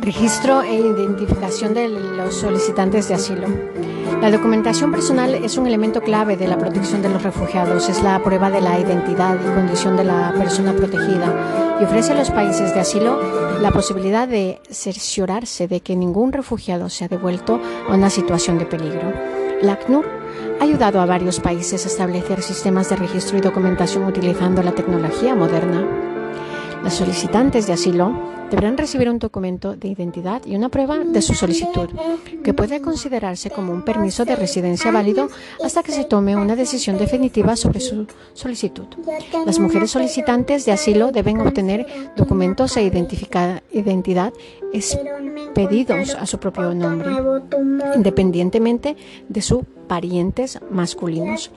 Registro e identificación de los solicitantes de asilo. La documentación personal es un elemento clave de la protección de los refugiados. Es la prueba de la identidad y condición de la persona protegida y ofrece a los países de asilo la posibilidad de cerciorarse de que ningún refugiado sea devuelto a una situación de peligro. La ACNUR ha ayudado a varios países a establecer sistemas de registro y documentación utilizando la tecnología moderna. Los solicitantes de asilo deberán recibir un documento de identidad y una prueba de su solicitud, que puede considerarse como un permiso de residencia válido hasta que se tome una decisión definitiva sobre su solicitud. Las mujeres solicitantes de asilo deben obtener documentos e identidad expedidos a su propio nombre, independientemente de sus parientes masculinos.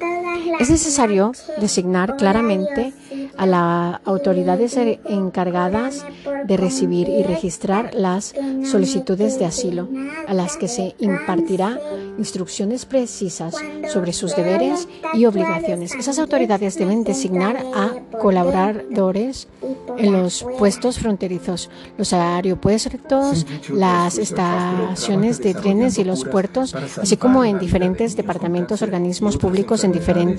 Es necesario designar claramente a las autoridades encargadas de recibir y registrar las solicitudes de asilo, a las que se impartirá instrucciones precisas sobre sus deberes y obligaciones. Esas autoridades deben designar a colaboradores en los puestos fronterizos, los aeropuertos, las estaciones de trenes y los puertos, así como en diferentes departamentos, organismos públicos en diferentes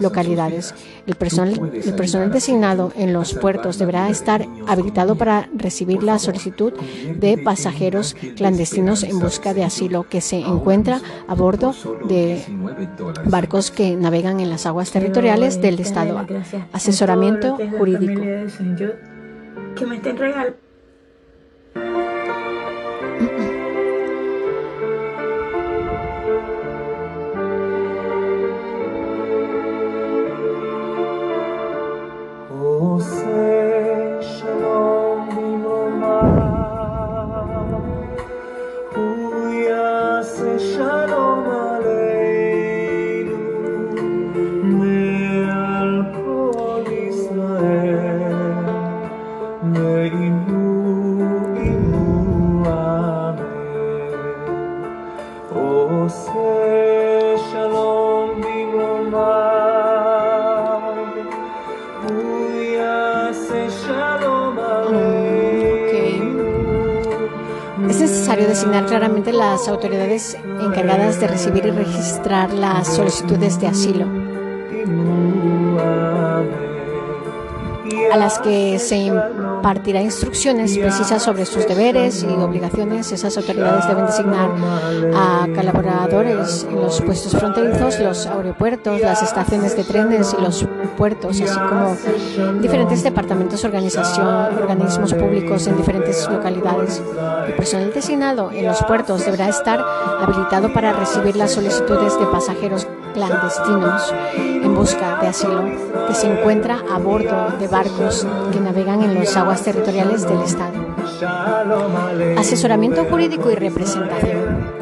localidades. El personal, el personal designado en los puertos deberá estar habilitado para recibir la solicitud de pasajeros clandestinos en busca de asilo que se encuentra a bordo de barcos que navegan en las aguas territoriales del Estado. Asesoramiento jurídico. Que me estén regalando las autoridades encargadas de recibir y registrar las solicitudes de asilo, a las que se impartirá instrucciones precisas sobre sus deberes y obligaciones. Esas autoridades deben designar a colaboradores en los puestos fronterizos, los aeropuertos, las estaciones de trenes y los puertos, así como diferentes departamentos, organización, organismos públicos en diferentes localidades. El personal designado en los puertos deberá estar habilitado para recibir las solicitudes de pasajeros clandestinos en busca de asilo que se encuentra a bordo de barcos que navegan en las aguas territoriales del Estado. Asesoramiento jurídico y representación.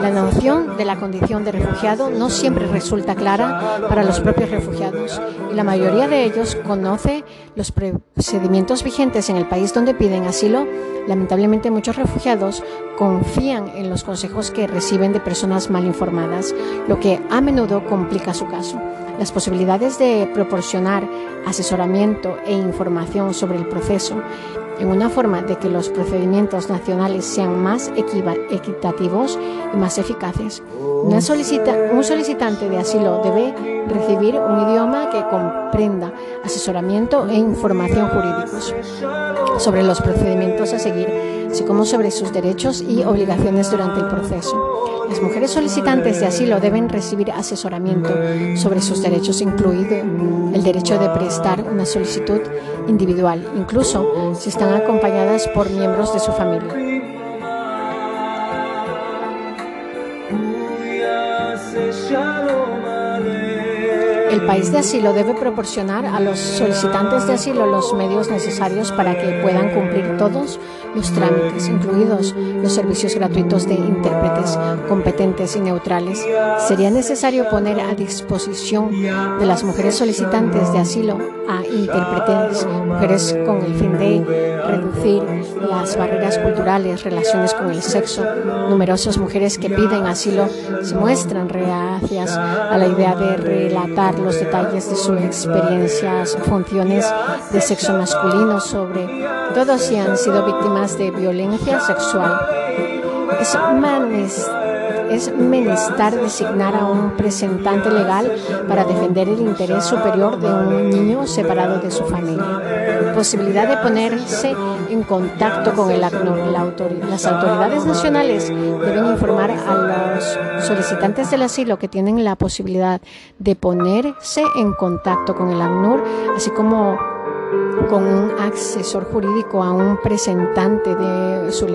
La noción de la condición de refugiado no siempre resulta clara para los propios refugiados y la mayoría de ellos conoce los procedimientos vigentes en el país donde piden asilo. Lamentablemente muchos refugiados confían en los consejos que reciben de personas mal informadas, lo que a menudo complica su caso. Las posibilidades de proporcionar asesoramiento e información sobre el proceso en una forma de que los procedimientos nacionales sean más equitativos y más eficaces. un solicitante de asilo debe recibir un idioma que comprenda asesoramiento e información jurídicos sobre los procedimientos a seguir, así como sobre sus derechos y obligaciones durante el proceso. Las mujeres solicitantes de asilo deben recibir asesoramiento sobre sus derechos, incluido el derecho de prestar una solicitud individual, incluso si están acompañadas por miembros de su familia. El país de asilo debe proporcionar a los solicitantes de asilo los medios necesarios para que puedan cumplir todos los trámites, incluidos los servicios gratuitos de intérpretes competentes y neutrales. Sería necesario poner a disposición de las mujeres solicitantes de asilo a intérpretes, mujeres con el fin de reducir las barreras culturales, relaciones con el sexo. Numerosas mujeres que piden asilo se muestran reacias a la idea de relatar los detalles de sus experiencias, funciones de sexo masculino, sobre todo si han sido víctimas de violencia sexual. Es es menester designar a un presentante legal para defender el interés superior de un niño separado de su familia. Posibilidad de ponerse en contacto con el ACNUR. las autoridades nacionales deben informar a los solicitantes del asilo que tienen la posibilidad de ponerse en contacto con el ACNUR, así como con un asesor jurídico a un presentante de su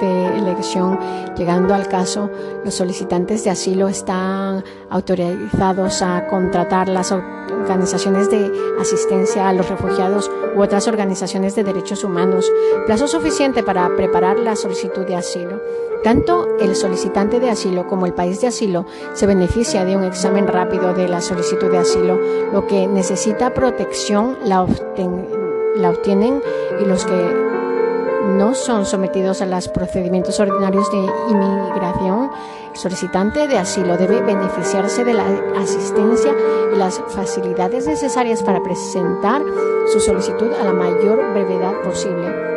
de elección. Llegando al caso, los solicitantes de asilo están autorizados a contratar las organizaciones de asistencia a los refugiados u otras organizaciones de derechos humanos. Plazo suficiente para preparar la solicitud de asilo. Tanto el solicitante de asilo como el país de asilo se beneficia de un examen rápido de la solicitud de asilo. Lo que necesita protección la, obtienen y los que no son sometidos a los procedimientos ordinarios de inmigración, el solicitante de asilo debe beneficiarse de la asistencia y las facilidades necesarias para presentar su solicitud a la mayor brevedad posible.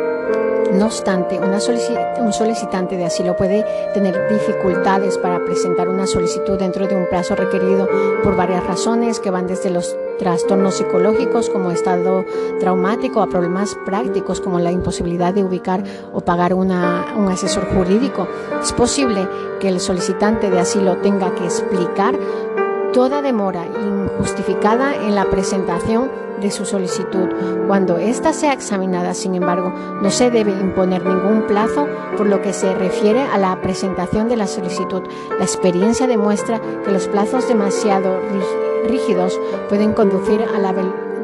No obstante, un solicitante de asilo puede tener dificultades para presentar una solicitud dentro de un plazo requerido por varias razones que van desde los trastornos psicológicos como estado traumático a problemas prácticos como la imposibilidad de ubicar o pagar un asesor jurídico. Es posible que el solicitante de asilo tenga que explicar toda demora injustificada en la presentación de su solicitud. Cuando ésta sea examinada, sin embargo, no se debe imponer ningún plazo por lo que se refiere a la presentación de la solicitud. La experiencia demuestra que los plazos demasiado rígidos pueden conducir a la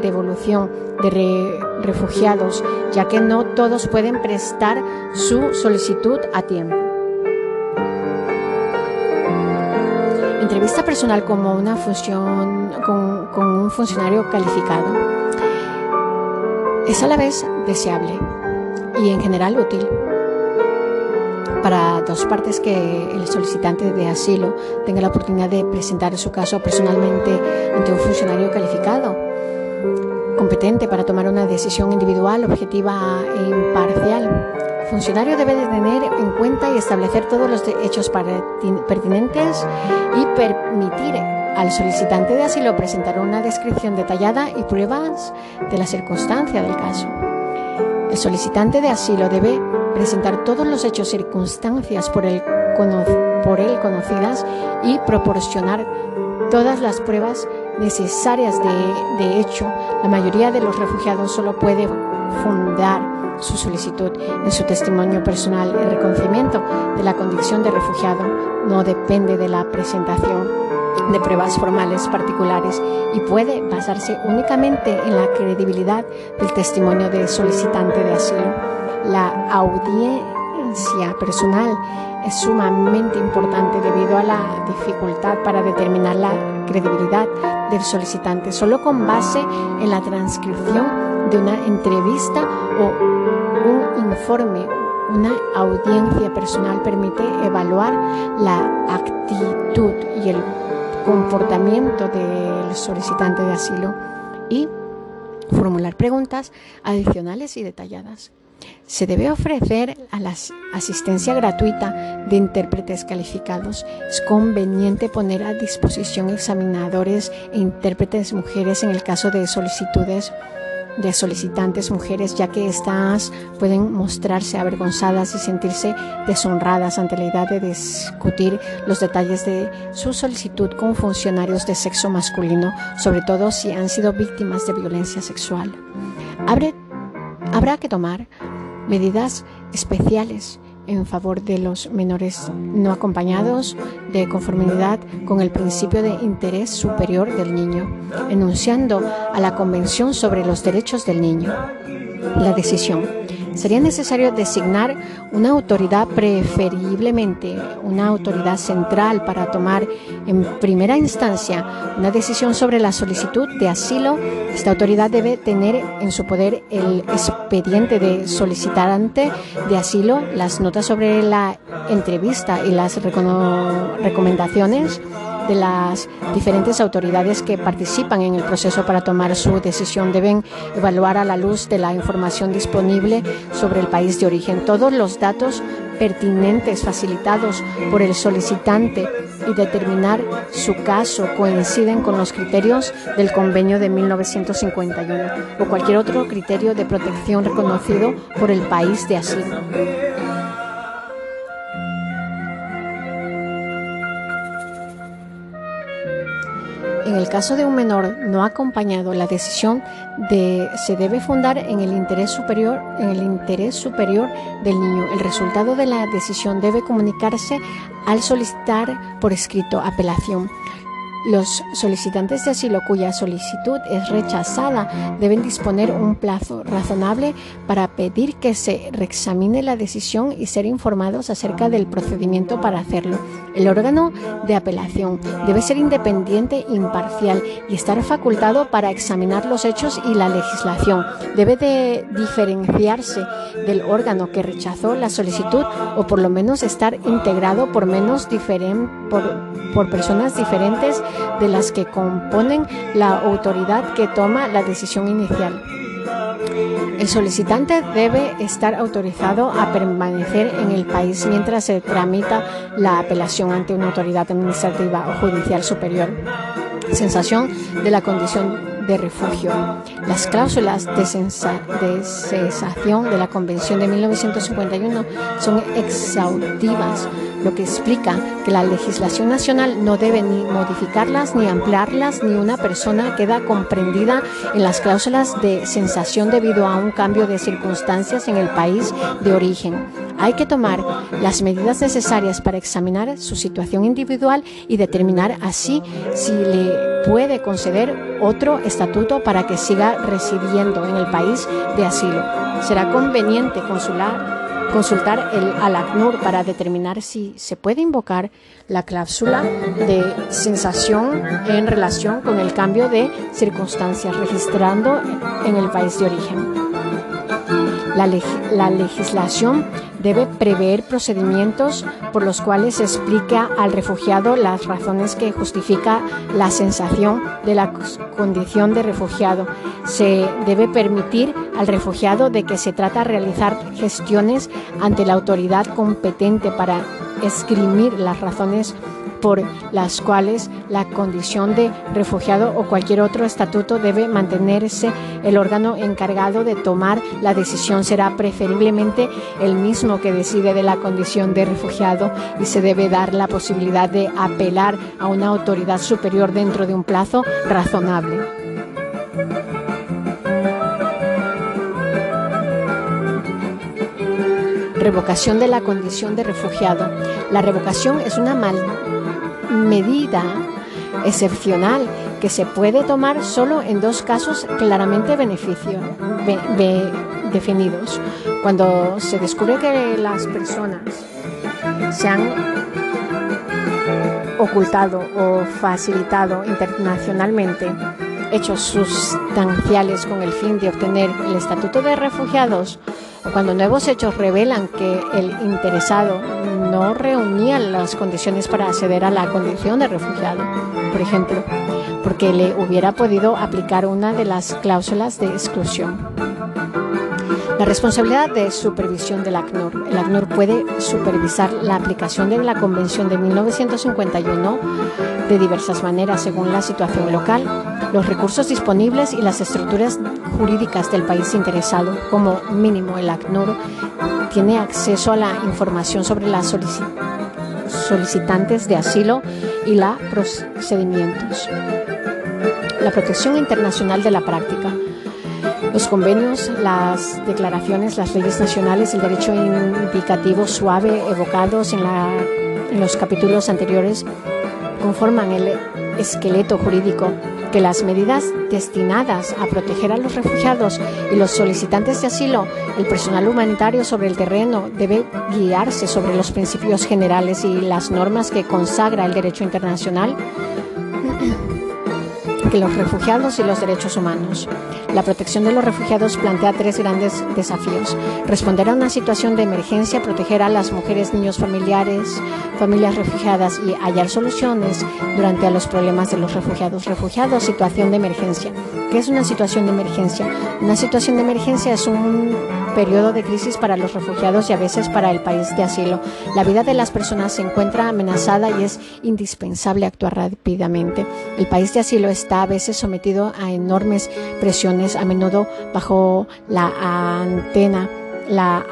devolución de refugiados, ya que no todos pueden prestar su solicitud a tiempo. entrevista personal como una función con, un funcionario calificado es a la vez deseable y en general útil para dos partes que el solicitante de asilo tenga la oportunidad de presentar su caso personalmente ante un funcionario calificado competente para tomar una decisión individual, objetiva e imparcial. El funcionario debe de tener en cuenta y establecer todos los hechos pertinentes y permitir al solicitante de asilo presentar una descripción detallada y pruebas de la circunstancia del caso. El solicitante de asilo debe presentar todos los hechos y circunstancias por él, por él conocidas y proporcionar todas las pruebas necesarias de, de hecho. La mayoría de los refugiados solo puede fundar su solicitud en su testimonio personal. El reconocimiento de la condición de refugiado no depende de la presentación de pruebas formales particulares y puede basarse únicamente en la credibilidad del testimonio del solicitante de asilo. La audiencia personal es sumamente importante debido a la dificultad para determinar la credibilidad del solicitante. Solo con base en la transcripción de una entrevista o un informe, una audiencia personal permite evaluar la actitud y el comportamiento del solicitante de asilo y formular preguntas adicionales y detalladas. Se debe ofrecer a la asistencia gratuita de intérpretes calificados. Es conveniente poner a disposición examinadores e intérpretes mujeres en el caso de solicitudes de solicitantes mujeres, ya que éstas pueden mostrarse avergonzadas y sentirse deshonradas ante la idea de discutir los detalles de su solicitud con funcionarios de sexo masculino, sobre todo si han sido víctimas de violencia sexual. habrá que tomar medidas especiales en favor de los menores no acompañados de conformidad con el principio de interés superior del niño, enunciando a la Convención sobre los Derechos del Niño. La decisión sería necesario designar una autoridad, preferiblemente una autoridad central, para tomar en primera instancia una decisión sobre la solicitud de asilo. Esta autoridad debe tener en su poder el expediente de solicitante de asilo, las notas sobre la entrevista y las recomendaciones de las diferentes autoridades que participan en el proceso para tomar su decisión deben evaluar a la luz de la información disponible sobre el país de origen todos los datos pertinentes facilitados por el solicitante y determinar su caso coinciden con los criterios del convenio de 1951 o cualquier otro criterio de protección reconocido por el país de asilo. En el caso de un menor no acompañado, la decisión de, se debe fundar en el interés superior, en el interés superior del niño. El resultado de la decisión debe comunicarse al solicitar por escrito apelación. Los solicitantes de asilo cuya solicitud es rechazada deben disponer un plazo razonable para pedir que se reexamine la decisión y ser informados acerca del procedimiento para hacerlo. El órgano de apelación debe ser independiente, imparcial y estar facultado para examinar los hechos y la legislación. Debe de diferenciarse del órgano que rechazó la solicitud o por lo menos estar integrado por menos por personas diferentes de las que componen la autoridad que toma la decisión inicial. El solicitante debe estar autorizado a permanecer en el país mientras se tramita la apelación ante una autoridad administrativa o judicial superior. Sensación de la condición de refugio. Las cláusulas de, de, cesación de la Convención de 1951 son exhaustivas, lo que explica que la legislación nacional no debe ni modificarlas ni ampliarlas, ni una persona queda comprendida en las cláusulas de sensación debido a un cambio de circunstancias en el país de origen. Hay que tomar las medidas necesarias para examinar su situación individual y determinar así si le puede conceder otro estatuto para que siga residiendo en el país de asilo. Será conveniente consular, consultar el, al ACNUR para determinar si se puede invocar la cláusula de sensación en relación con el cambio de circunstancias registrando en el país de origen. La, la legislación debe prever procedimientos por los cuales se explica al refugiado las razones que justifica la sensación de la condición de refugiado. Se debe permitir al refugiado de que se trata de realizar gestiones ante la autoridad competente para esgrimir las razones por las cuales la condición de refugiado o cualquier otro estatuto debe mantenerse, el órgano encargado de tomar la decisión será preferiblemente el mismo que decide de la condición de refugiado y se debe dar la posibilidad de apelar a una autoridad superior dentro de un plazo razonable. Revocación de la condición de refugiado. La revocación es una mal medida excepcional que se puede tomar solo en dos casos claramente beneficio, definidos. Cuando se descubre que las personas se han ocultado o facilitado internacionalmente hechos sustanciales con el fin de obtener el estatuto de refugiados o cuando nuevos hechos revelan que el interesado no reunía las condiciones para acceder a la condición de refugiado, por ejemplo, porque le hubiera podido aplicar una de las cláusulas de exclusión. La responsabilidad de supervisión del ACNUR. El ACNUR puede supervisar la aplicación de la Convención de 1951 de diversas maneras según la situación local, los recursos disponibles y las estructuras jurídicas del país interesado. Como mínimo, el ACNUR tiene acceso a la información sobre las solicitantes de asilo y los procedimientos. La protección internacional de la práctica. Los convenios, las declaraciones, las leyes nacionales, el derecho indicativo suave evocados en, en los capítulos anteriores conforman el esqueleto jurídico que las medidas destinadas a proteger a los refugiados y los solicitantes de asilo, el personal humanitario sobre el terreno debe guiarse sobre los principios generales y las normas que consagra el derecho internacional los refugiados y los derechos humanos. La protección de los refugiados plantea tres grandes desafíos. Responder a una situación de emergencia, proteger a las mujeres, niños, familiares, familias refugiadas y hallar soluciones durante los problemas de los refugiados. Refugiados, situación de emergencia. ¿Qué es una situación de emergencia? Una situación de emergencia es un periodo de crisis para los refugiados y a veces para el país de asilo. La vida de las personas se encuentra amenazada y es indispensable actuar rápidamente. El país de asilo está a veces sometido a enormes presiones, a menudo bajo la antena, la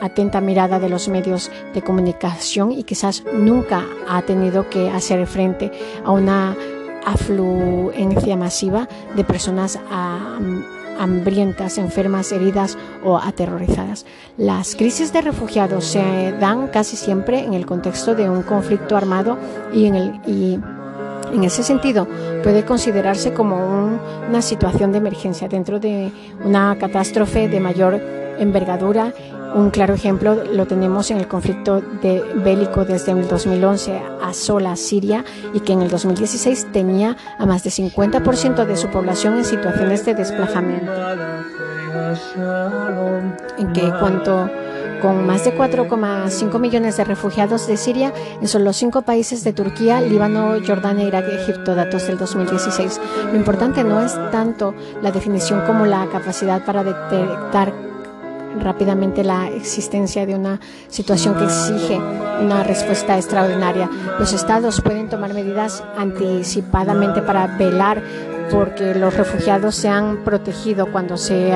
atenta mirada de los medios de comunicación y quizás nunca ha tenido que hacer frente a una afluencia masiva de personas a hambrientas, enfermas, heridas o aterrorizadas. Las crisis de refugiados se dan casi siempre en el contexto de un conflicto armado y en el y en ese sentido, puede considerarse como una situación de emergencia dentro de una catástrofe de mayor envergadura un claro ejemplo lo tenemos en el conflicto de bélico desde el 2011 a sola Siria y que en el 2016 tenía a más de 50% de su población en situaciones de desplazamiento. En que cuanto con más de 4,5 millones de refugiados de Siria en solo cinco países de Turquía, Líbano, Jordania, Irak y Egipto, datos del 2016. Lo importante no es tanto la definición como la capacidad para detectar rápidamente la existencia de una situación que exige una respuesta extraordinaria. Los estados pueden tomar medidas anticipadamente para velar porque los refugiados sean protegidos cuando se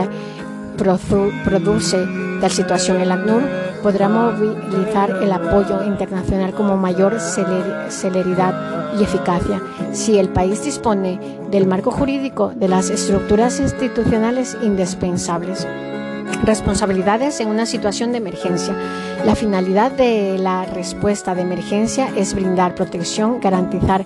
produce tal situación. El ACNUR podrá movilizar el apoyo internacional como mayor celeridad y eficacia si el país dispone del marco jurídico de las estructuras institucionales indispensables responsabilidades en una situación de emergencia. La finalidad de la respuesta de emergencia es brindar protección, garantizar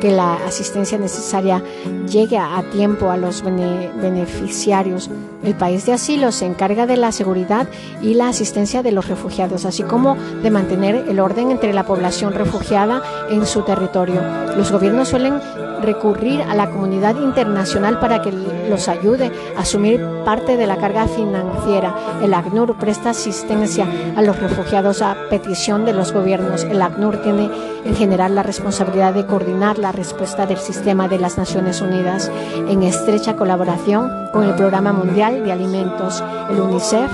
que la asistencia necesaria llegue a tiempo a los beneficiarios. El país de asilo se encarga de la seguridad y la asistencia de los refugiados, así como de mantener el orden entre la población refugiada en su territorio. Los gobiernos suelen recurrir a la comunidad internacional para que los ayude a asumir parte de la carga financiera. El ACNUR presta asistencia a los refugiados a petición de los gobiernos. El ACNUR tiene en general la responsabilidad de coordinar la respuesta del sistema de las Naciones Unidas en estrecha colaboración con el Programa Mundial de Alimentos, el UNICEF,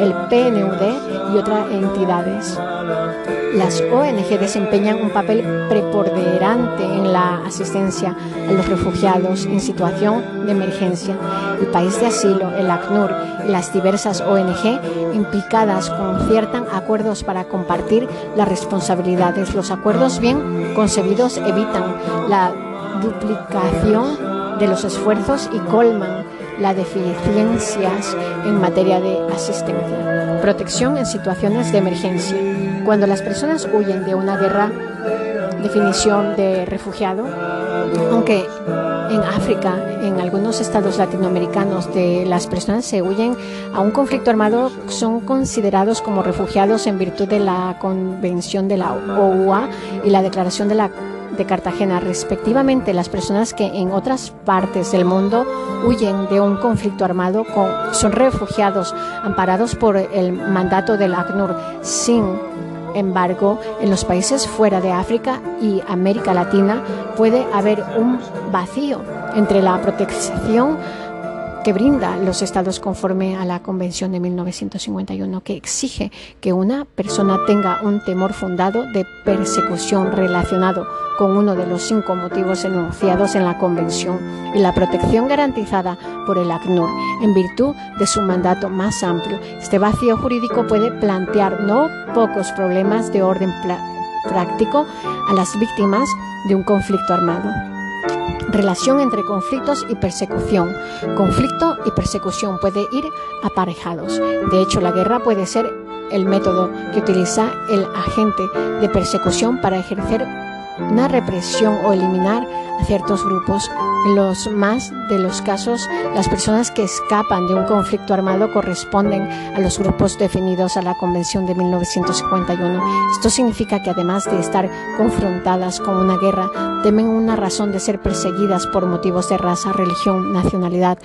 el PNUD y otras entidades. Las ONG desempeñan un papel preponderante en la asistencia a los refugiados en situación de emergencia. El país de asilo, el ACNUR y las diversas ONG implicadas conciertan acuerdos para compartir las responsabilidades. Los acuerdos bien concebidos evitan la duplicación de los esfuerzos y colman las deficiencias en materia de asistencia. Protección en situaciones de emergencia. Cuando las personas huyen de una guerra, definición de refugiado, aunque en África, en algunos estados latinoamericanos, de las personas se huyen a un conflicto armado son considerados como refugiados en virtud de la Convención de la OUA y la Declaración de la de Cartagena, respectivamente, las personas que en otras partes del mundo huyen de un conflicto armado son refugiados amparados por el mandato del ACNUR. Sin embargo, en los países fuera de África y América Latina puede haber un vacío entre la protección que brinda los estados conforme a la Convención de 1951, que exige que una persona tenga un temor fundado de persecución relacionado con uno de los cinco motivos enunciados en la Convención y la protección garantizada por el ACNUR en virtud de su mandato más amplio. Este vacío jurídico puede plantear no pocos problemas de orden práctico a las víctimas de un conflicto armado. Relación entre conflictos y persecución. Conflicto y persecución puede ir aparejados. De hecho, la guerra puede ser el método que utiliza el agente de persecución para ejercer una represión o eliminar a ciertos grupos. En los más de los casos, las personas que escapan de un conflicto armado corresponden a los grupos definidos a la Convención de 1951. Esto significa que además de estar confrontadas con una guerra, temen una razón de ser perseguidas por motivos de raza, religión, nacionalidad,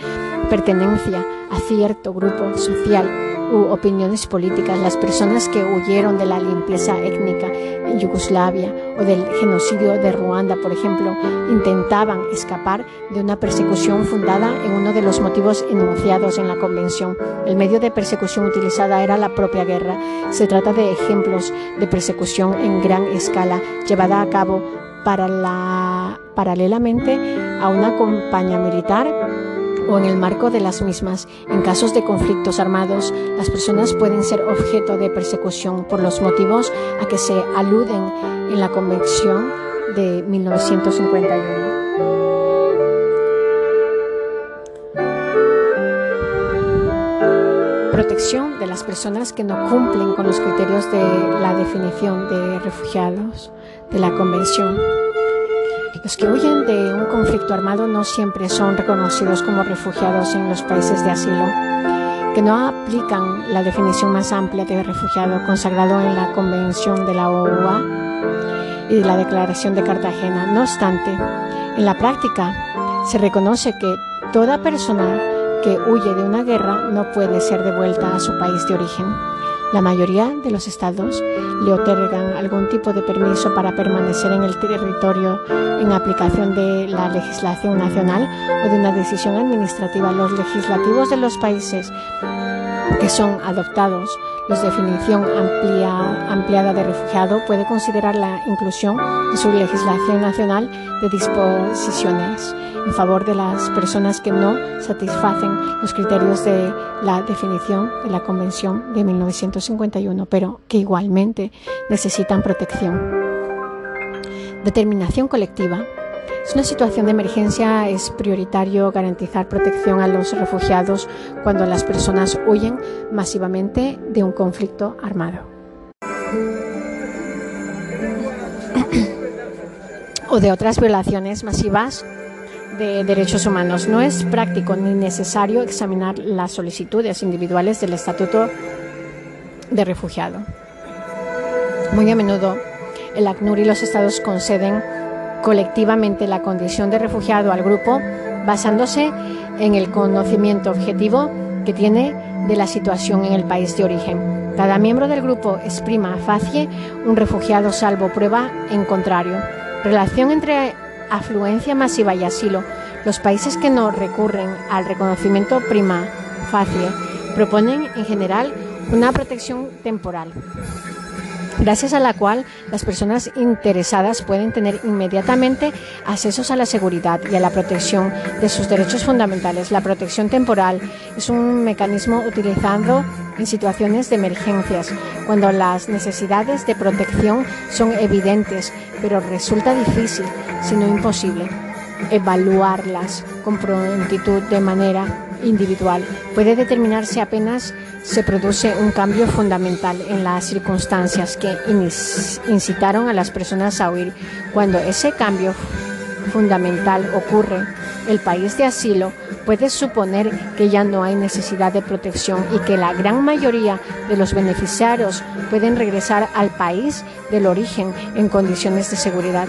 pertenencia a cierto grupo social u opiniones políticas, las personas que huyeron de la limpieza étnica en Yugoslavia o del genocidio de Ruanda, por ejemplo, intentaban escapar de una persecución fundada en uno de los motivos enunciados en la Convención. El medio de persecución utilizada era la propia guerra. Se trata de ejemplos de persecución en gran escala llevada a cabo para la, paralelamente a una campaña militar o en el marco de las mismas. En casos de conflictos armados, las personas pueden ser objeto de persecución por los motivos a que se aluden en la Convención de 1951. Protección de las personas que no cumplen con los criterios de la definición de refugiados de la Convención. Los que huyen de un conflicto armado no siempre son reconocidos como refugiados en los países de asilo, que no aplican la definición más amplia de refugiado consagrado en la Convención de la OUA y la Declaración de Cartagena. No obstante, en la práctica se reconoce que toda persona que huye de una guerra no puede ser devuelta a su país de origen. La mayoría de los estados le otorgan algún tipo de permiso para permanecer en el territorio en aplicación de la legislación nacional o de una decisión administrativa. Los legislativos de los países que son adoptados, la definición ampliada de refugiado puede considerar la inclusión en su legislación nacional de disposiciones en favor de las personas que no satisfacen los criterios de la definición de la Convención de 1951, pero que igualmente necesitan protección. Determinación colectiva. Es una situación de emergencia, es prioritario garantizar protección a los refugiados cuando las personas huyen masivamente de un conflicto armado. o de otras violaciones masivas de Derechos Humanos. No es práctico ni necesario examinar las solicitudes individuales del Estatuto de Refugiado. Muy a menudo, el ACNUR y los Estados conceden colectivamente la condición de refugiado al grupo basándose en el conocimiento objetivo que tiene de la situación en el país de origen. Cada miembro del grupo es prima facie un refugiado salvo prueba en contrario. Relación entre afluencia masiva y asilo, los países que no recurren al reconocimiento prima facie proponen en general una protección temporal gracias a la cual las personas interesadas pueden tener inmediatamente accesos a la seguridad y a la protección de sus derechos fundamentales. La protección temporal es un mecanismo utilizado en situaciones de emergencias, cuando las necesidades de protección son evidentes, pero resulta difícil, si no imposible, evaluarlas con prontitud de manera individual. Puede determinarse apenas se produce un cambio fundamental en las circunstancias que incitaron a las personas a huir. Cuando ese cambio fundamental ocurre, el país de asilo puede suponer que ya no hay necesidad de protección y que la gran mayoría de los beneficiarios pueden regresar al país del origen en condiciones de seguridad.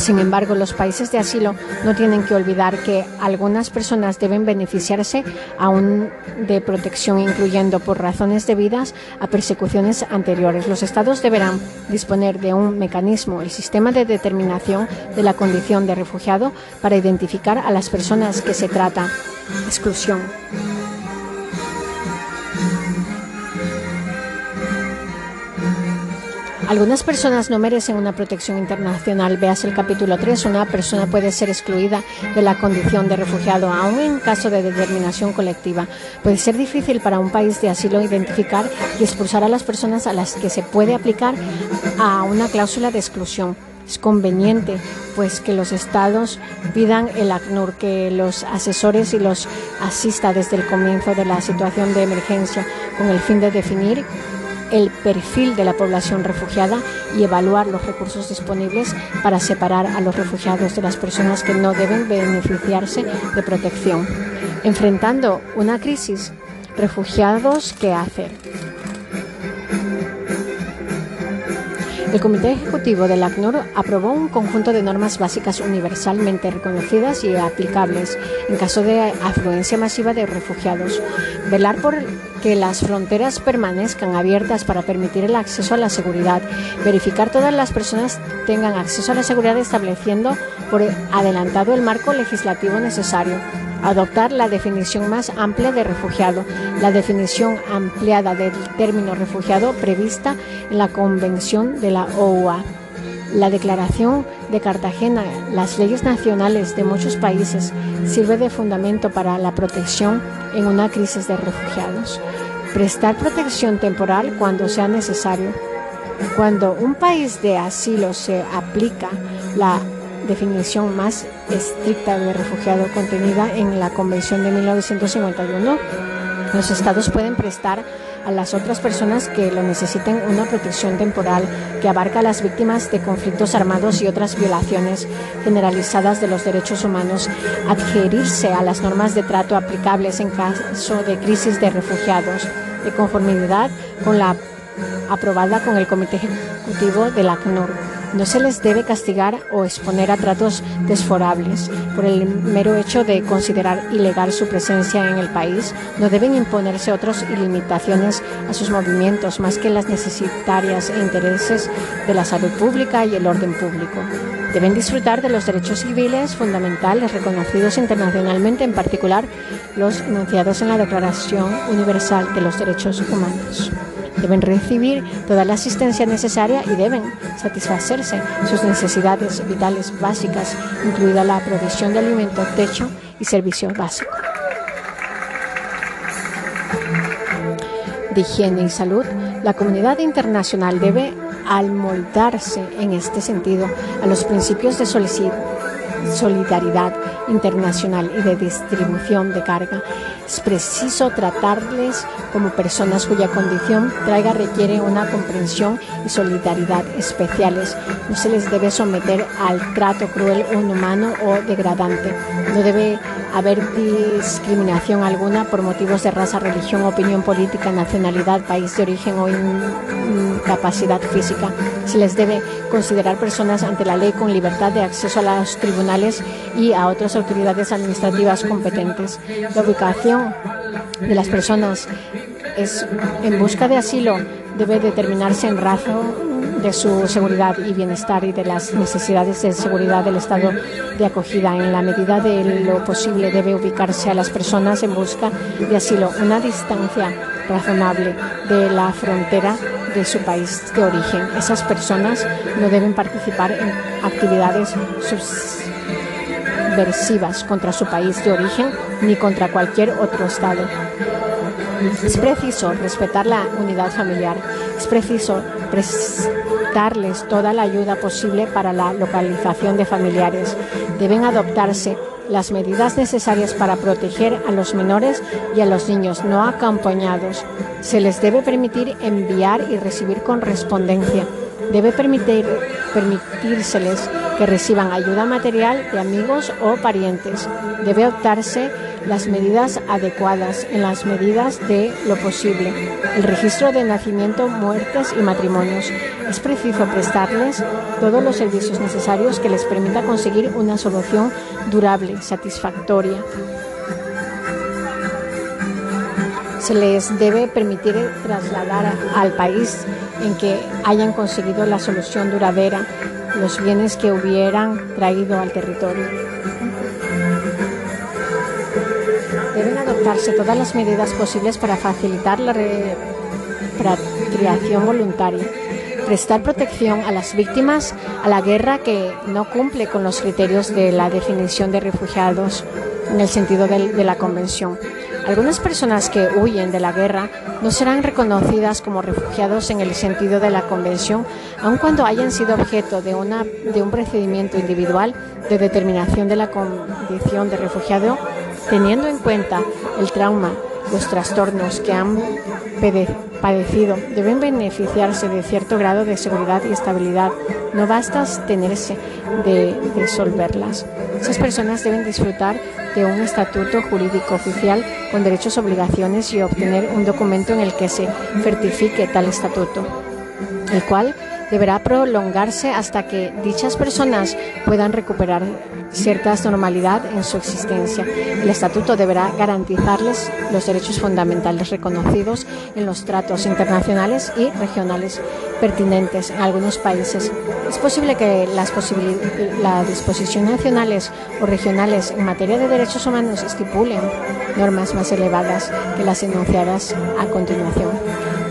Sin embargo, los países de asilo no tienen que olvidar que algunas personas deben beneficiarse aún de protección, incluyendo por razones debidas a persecuciones anteriores. Los estados deberán disponer de un mecanismo, el sistema de determinación de la condición de refugiado, para identificar a las personas que se trata. Exclusión. Algunas personas no merecen una protección internacional. Veas el capítulo 3. Una persona puede ser excluida de la condición de refugiado, aún en caso de determinación colectiva. Puede ser difícil para un país de asilo identificar y expulsar a las personas a las que se puede aplicar a una cláusula de exclusión. Es conveniente, pues, que los estados pidan el ACNUR, que los asesores y los asista desde el comienzo de la situación de emergencia con el fin de definir el perfil de la población refugiada y evaluar los recursos disponibles para separar a los refugiados de las personas que no deben beneficiarse de protección. Enfrentando una crisis, refugiados, ¿qué hacer? El Comité Ejecutivo del ACNUR aprobó un conjunto de normas básicas universalmente reconocidas y aplicables en caso de afluencia masiva de refugiados. Velar por que las fronteras permanezcan abiertas para permitir el acceso a la seguridad. Verificar todas las personas tengan acceso a la seguridad estableciendo por adelantado el marco legislativo necesario adoptar la definición más amplia de refugiado, la definición ampliada del término refugiado prevista en la Convención de la OUA. La Declaración de Cartagena, las leyes nacionales de muchos países, sirve de fundamento para la protección en una crisis de refugiados. Prestar protección temporal cuando sea necesario. Cuando un país de asilo se aplica la definición más estricta de refugiado contenida en la Convención de 1951, los estados pueden prestar a las otras personas que lo necesiten una protección temporal que abarca a las víctimas de conflictos armados y otras violaciones generalizadas de los derechos humanos, adherirse a las normas de trato aplicables en caso de crisis de refugiados, de conformidad con la aprobada con el Comité Ejecutivo del ACNUR no se les debe castigar o exponer a tratos desforables por el mero hecho de considerar ilegal su presencia en el país. No deben imponerse otras limitaciones a sus movimientos más que las necesitarias e intereses de la salud pública y el orden público. Deben disfrutar de los derechos civiles fundamentales reconocidos internacionalmente, en particular los enunciados en la Declaración Universal de los Derechos Humanos. Deben recibir toda la asistencia necesaria y deben sus necesidades vitales básicas, incluida la provisión de alimento, techo y servicio básico. De higiene y salud, la comunidad internacional debe almoldarse en este sentido a los principios de solidaridad internacional y de distribución de carga es preciso tratarles como personas cuya condición traiga requiere una comprensión y solidaridad especiales. No se les debe someter al trato cruel inhumano o degradante. No debe haber discriminación alguna por motivos de raza, religión, opinión política, nacionalidad, país de origen o incapacidad física. Se les debe considerar personas ante la ley con libertad de acceso a los tribunales y a otras autoridades administrativas competentes. La ubicación de las personas es en busca de asilo debe determinarse en razón de su seguridad y bienestar y de las necesidades de seguridad del estado de acogida. En la medida de lo posible debe ubicarse a las personas en busca de asilo una distancia razonable de la frontera de su país de origen. Esas personas no deben participar en actividades subversivas contra su país de origen ni contra cualquier otro Estado. Es preciso respetar la unidad familiar. Es preciso prestarles toda la ayuda posible para la localización de familiares. Deben adoptarse las medidas necesarias para proteger a los menores y a los niños no acompañados. Se les debe permitir enviar y recibir correspondencia. Debe permitir, permitírseles que reciban ayuda material de amigos o parientes. Debe optarse las medidas adecuadas en las medidas de lo posible. El registro de nacimiento, muertes y matrimonios. Es preciso prestarles todos los servicios necesarios que les permita conseguir una solución durable, satisfactoria. Se les debe permitir trasladar al país en que hayan conseguido la solución duradera los bienes que hubieran traído al territorio. Deben adoptarse todas las medidas posibles para facilitar la repatriación voluntaria, prestar protección a las víctimas a la guerra que no cumple con los criterios de la definición de refugiados en el sentido de la Convención algunas personas que huyen de la guerra no serán reconocidas como refugiados en el sentido de la Convención, aun cuando hayan sido objeto de, una, de un procedimiento individual de determinación de la condición de refugiado, teniendo en cuenta el trauma, los trastornos que han padecido deben beneficiarse de cierto grado de seguridad y estabilidad. No basta tenerse de disolverlas. Esas personas deben disfrutar de un estatuto jurídico oficial con derechos, obligaciones y obtener un documento en el que se certifique tal estatuto, el cual deberá prolongarse hasta que dichas personas puedan recuperar cierta normalidad en su existencia. El Estatuto deberá garantizarles los derechos fundamentales reconocidos en los tratos internacionales y regionales pertinentes en algunos países. Es posible que las, las disposiciones nacionales o regionales en materia de derechos humanos estipulen normas más elevadas que las enunciadas a continuación.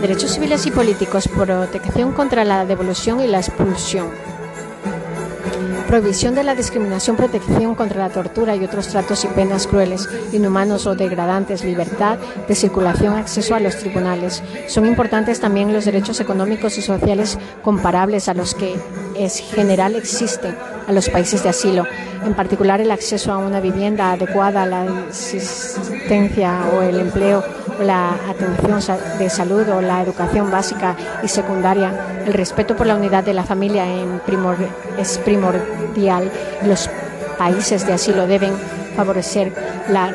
Derechos civiles y políticos, protección contra la devolución y la expulsión prohibición de la discriminación, protección contra la tortura y otros tratos y penas crueles, inhumanos o degradantes, libertad de circulación, acceso a los tribunales. Son importantes también los derechos económicos y sociales comparables a los que es general existen a los países de asilo, en particular el acceso a una vivienda adecuada, la asistencia o el empleo la atención de salud o la educación básica y secundaria. El respeto por la unidad de la familia es primordial. Los países de asilo deben favorecer la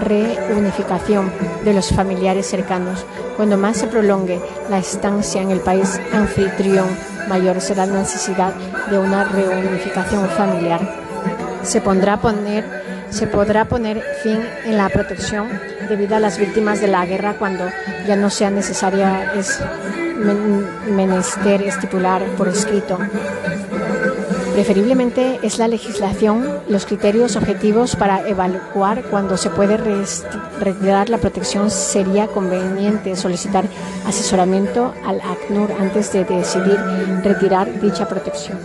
reunificación de los familiares cercanos. Cuando más se prolongue la estancia en el país anfitrión, mayor será la necesidad de una reunificación familiar. Se, pondrá poner, se podrá poner fin en la protección debida a las víctimas de la guerra cuando ya no sea necesaria es menester estipular por escrito. Preferiblemente es la legislación los criterios objetivos para evaluar cuando se puede retirar la protección. Sería conveniente solicitar asesoramiento al ACNUR antes de decidir retirar dicha protección.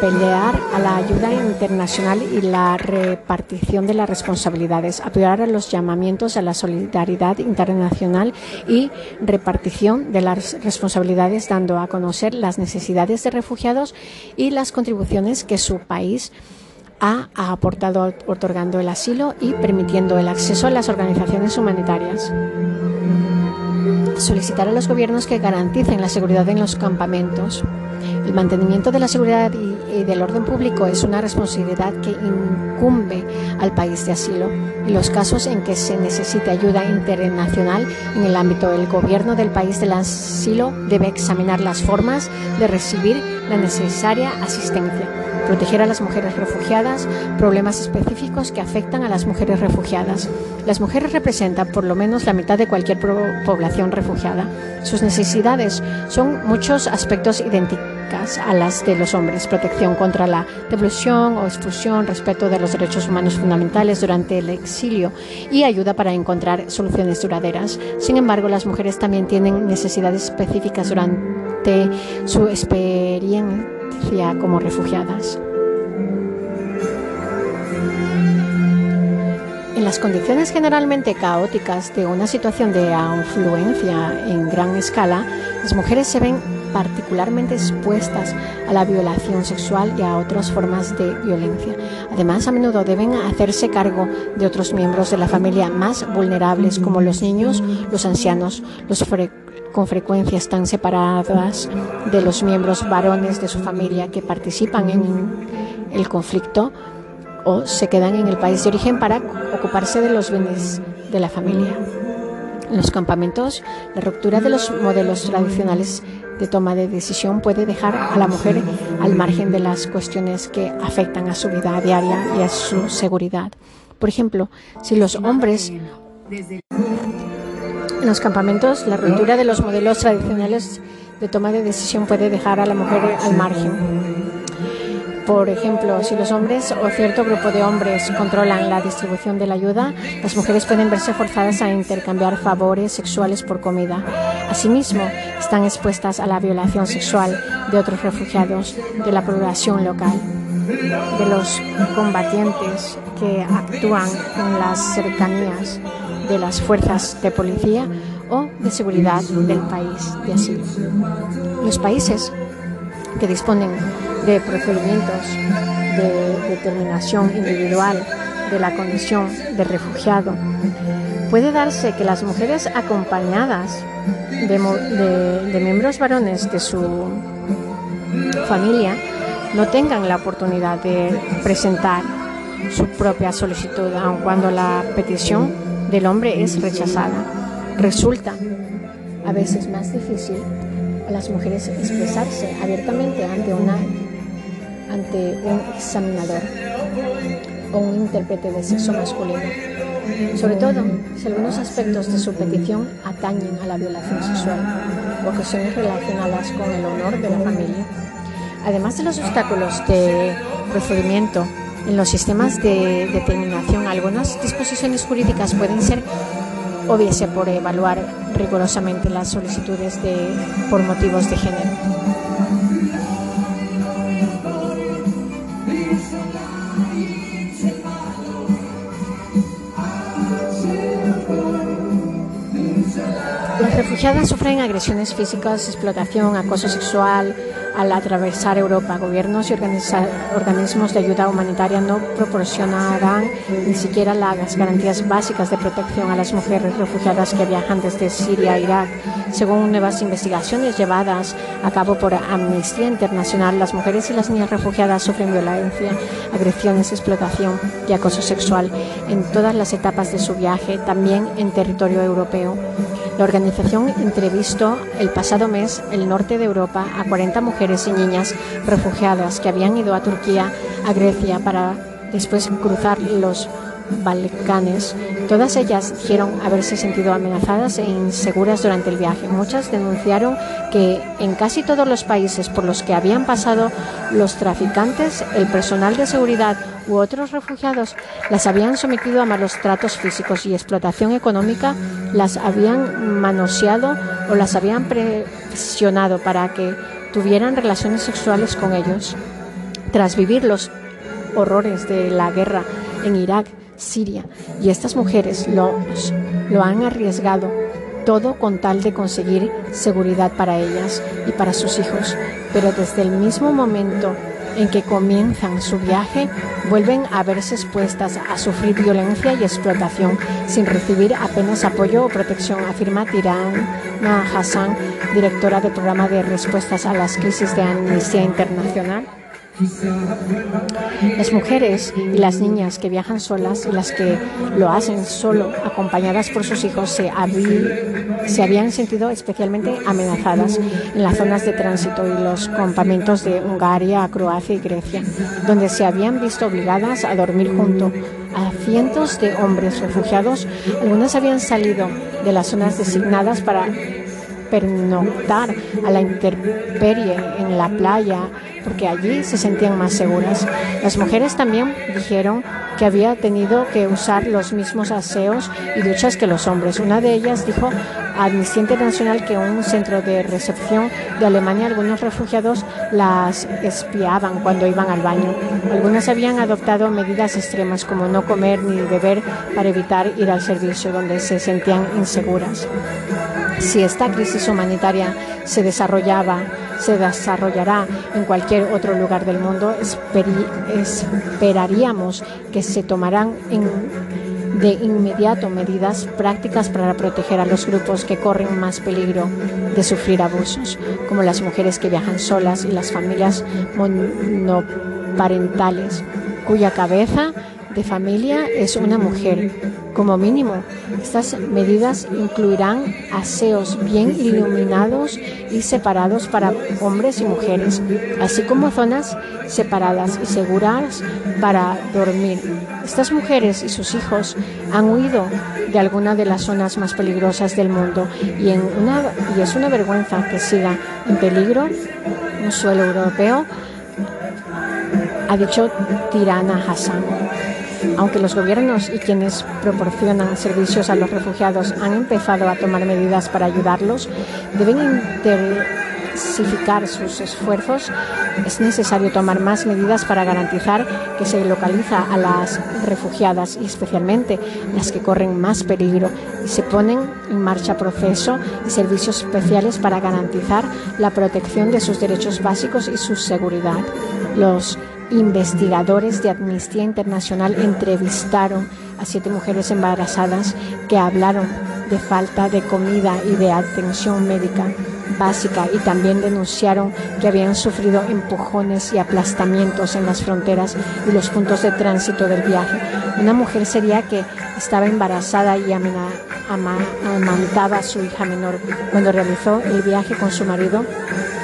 Pelear a la ayuda internacional y la repartición de las responsabilidades, apoyar a los llamamientos a la solidaridad internacional y repartición de las responsabilidades, dando a conocer las necesidades de refugiados y las contribuciones que su país ha, aportado otorgando el asilo y permitiendo el acceso a las organizaciones humanitarias solicitar a los gobiernos que garanticen la seguridad en los campamentos, el mantenimiento de la seguridad y, del orden público es una responsabilidad que incumbe al país de asilo. En los casos en que se necesite ayuda internacional en el ámbito del gobierno del país del asilo, debe examinar las formas de recibir la necesaria asistencia proteger a las mujeres refugiadas, problemas específicos que afectan a las mujeres refugiadas. Las mujeres representan por lo menos la mitad de cualquier población refugiada. Sus necesidades son muchos aspectos idénticos a las de los hombres, protección contra la devolución o expulsión, respeto de los derechos humanos fundamentales durante el exilio y ayuda para encontrar soluciones duraderas. Sin embargo, las mujeres también tienen necesidades específicas durante su experiencia como refugiadas. En las condiciones generalmente caóticas de una situación de afluencia en gran escala, las mujeres se ven particularmente expuestas a la violación sexual y a otras formas de violencia. Además, a menudo deben hacerse cargo de otros miembros de la familia más vulnerables, como los niños, los ancianos, los con frecuencia están separadas de los miembros varones de su familia que participan en el conflicto o se quedan en el país de origen para ocuparse de los bienes de la familia. En los campamentos, la ruptura de los modelos tradicionales de toma de decisión puede dejar a la mujer al margen de las cuestiones que afectan a su vida diaria y a su seguridad. Por ejemplo, si los hombres en los campamentos, la ruptura de los modelos tradicionales de toma de decisión puede dejar a la mujer al margen. Por ejemplo, si los hombres o cierto grupo de hombres controlan la distribución de la ayuda, las mujeres pueden verse forzadas a intercambiar favores sexuales por comida. Asimismo, están expuestas a la violación sexual de otros refugiados de la población local, de los combatientes que actúan en las cercanías de las fuerzas de policía o de seguridad del país de asilo. Los países que disponen de procedimientos de determinación individual de la condición de refugiado, puede darse que las mujeres acompañadas de, miembros varones de su familia no tengan la oportunidad de presentar su propia solicitud, aun cuando la petición del hombre es rechazada. Resulta a veces más difícil a las mujeres expresarse abiertamente ante, una, ante un examinador o un intérprete de sexo masculino, sobre todo si algunos aspectos de su petición atañen a la violación sexual o cuestiones relacionadas con el honor de la familia. Además de los obstáculos de procedimiento en los sistemas de determinación, algunas disposiciones jurídicas pueden ser obvias por evaluar rigurosamente las solicitudes de, por motivos de género. Refugiadas sufren agresiones físicas, explotación, acoso sexual al atravesar Europa. Gobiernos y organismos de ayuda humanitaria no proporcionarán ni siquiera las garantías básicas de protección a las mujeres refugiadas que viajan desde Siria a Irak. Según nuevas investigaciones llevadas a cabo por Amnistía Internacional, las mujeres y las niñas refugiadas sufren violencia, agresiones, explotación y acoso sexual en todas las etapas de su viaje, también en territorio europeo. La organización entrevistó el pasado mes el norte de Europa a 40 mujeres y niñas refugiadas que habían ido a Turquía, a Grecia, para después cruzar los Balcanes. Todas ellas dijeron haberse sentido amenazadas e inseguras durante el viaje. Muchas denunciaron que en casi todos los países por los que habían pasado los traficantes, el personal de seguridad u otros refugiados las habían sometido a malos tratos físicos y explotación económica, las habían manoseado o las habían presionado para que tuvieran relaciones sexuales con ellos. Tras vivir los horrores de la guerra en Irak, Siria, y estas mujeres los, lo han arriesgado todo con tal de conseguir seguridad para ellas y para sus hijos. Pero desde el mismo momento en que comienzan su viaje, vuelven a verse expuestas a sufrir violencia y explotación sin recibir apenas apoyo o protección, afirma Tirana Hassan, directora del programa de respuestas a las crisis de Amnistía Internacional. Las mujeres y las niñas que viajan solas y las que lo hacen solo, acompañadas por sus hijos, se, habían sentido especialmente amenazadas en las zonas de tránsito y los campamentos de Hungría, Croacia y Grecia, donde se habían visto obligadas a dormir junto a cientos de hombres refugiados. Algunas habían salido de las zonas designadas para pernoctar a la intemperie en la playa porque allí se sentían más seguras. Las mujeres también dijeron que había tenido que usar los mismos aseos y duchas que los hombres. Una de ellas dijo a Amnistía Internacional que un centro de recepción de Alemania algunos refugiados las espiaban cuando iban al baño. Algunas habían adoptado medidas extremas como no comer ni beber para evitar ir al servicio donde se sentían inseguras. Si esta crisis humanitaria se desarrollaba, se desarrollará en cualquier otro lugar del mundo, esperaríamos que se tomarán de inmediato medidas prácticas para proteger a los grupos que corren más peligro de sufrir abusos, como las mujeres que viajan solas y las familias monoparentales, cuya cabeza de familia es una mujer. Como mínimo, estas medidas incluirán aseos bien iluminados y separados para hombres y mujeres, así como zonas separadas y seguras para dormir. Estas mujeres y sus hijos han huido de alguna de las zonas más peligrosas del mundo y, y es una vergüenza que siga en peligro un suelo europeo, ha dicho Tirana Hassan. Aunque los gobiernos y quienes proporcionan servicios a los refugiados han empezado a tomar medidas para ayudarlos, deben intensificar sus esfuerzos. Es necesario tomar más medidas para garantizar que se localiza a las refugiadas y especialmente las que corren más peligro y se ponen en marcha procesos y servicios especiales para garantizar la protección de sus derechos básicos y su seguridad. Los investigadores de Amnistía Internacional entrevistaron a siete mujeres embarazadas que hablaron de falta de comida y de atención médica básica y también denunciaron que habían sufrido empujones y aplastamientos en las fronteras y los puntos de tránsito del viaje. Una mujer sería que estaba embarazada y amamantaba a su hija menor. Cuando realizó el viaje con su marido,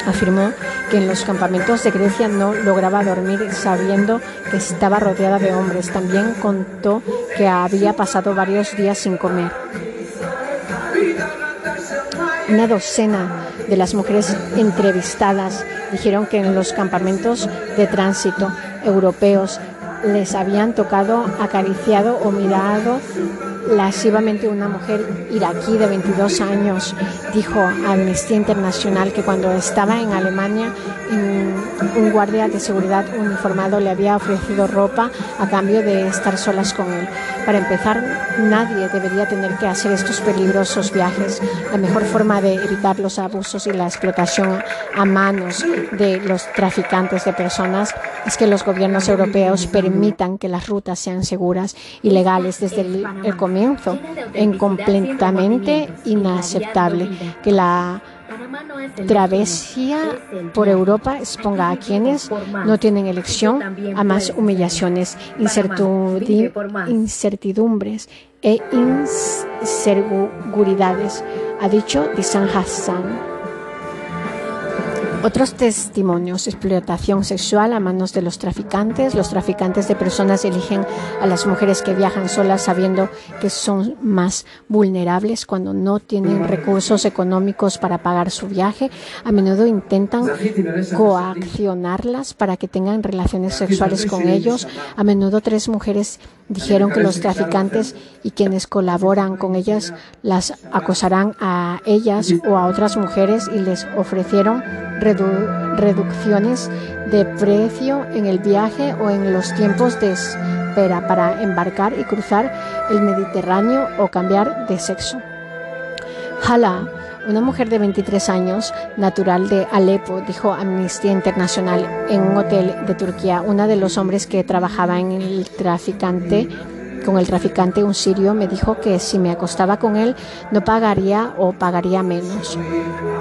afirmó que en los campamentos de Grecia no lograba dormir sabiendo que estaba rodeada de hombres. También contó que había pasado varios días sin comer. Una docena de las mujeres entrevistadas dijeron que en los campamentos de tránsito europeos les habían tocado, acariciado o mirado lascivamente una mujer iraquí de 22 años dijo a Amnistía Internacional que cuando estaba en Alemania un guardia de seguridad uniformado le había ofrecido ropa a cambio de estar solas con él. Para empezar, nadie debería tener que hacer estos peligrosos viajes. La mejor forma de evitar los abusos y la explotación a manos de los traficantes de personas es que los gobiernos europeos permitan que las rutas sean seguras y legales desde el, comienzo. Es completamente inaceptable que la travesía por Europa exponga a quienes no tienen elección a más humillaciones, incertidumbres e inseguridades, ha dicho Disan Hassan. Otros testimonios, explotación sexual a manos de los traficantes. Los traficantes de personas eligen a las mujeres que viajan solas sabiendo que son más vulnerables cuando no tienen recursos económicos para pagar su viaje. A menudo intentan coaccionarlas para que tengan relaciones sexuales con ellos. A menudo tres mujeres dijeron que los traficantes y quienes colaboran con ellas las acosarán a ellas o a otras mujeres y les ofrecieron reducciones de precio en el viaje o en los tiempos de espera para embarcar y cruzar el Mediterráneo o cambiar de sexo. Hala, una mujer de 23 años, natural de Alepo, dijo Amnistía Internacional en un hotel de Turquía, uno de los hombres que trabajaba en el traficante con el traficante, un sirio, me dijo que si me acostaba con él no pagaría o pagaría menos.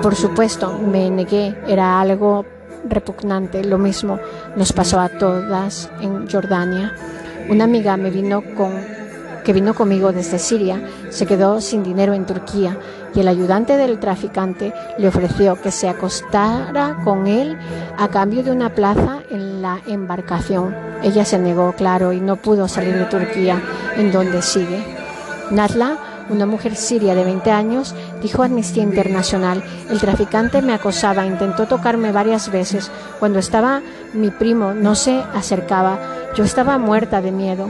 Por supuesto, me negué, era algo repugnante. Lo mismo nos pasó a todas en Jordania. Una amiga me vino con que vino conmigo desde Siria, se quedó sin dinero en Turquía y el ayudante del traficante le ofreció que se acostara con él a cambio de una plaza en la embarcación. Ella se negó, claro, y no pudo salir de Turquía, en donde sigue. Natla, una mujer siria de 20 años, dijo a Amnistía Internacional, el traficante me acosaba, intentó tocarme varias veces. Cuando estaba mi primo, no se acercaba. Yo estaba muerta de miedo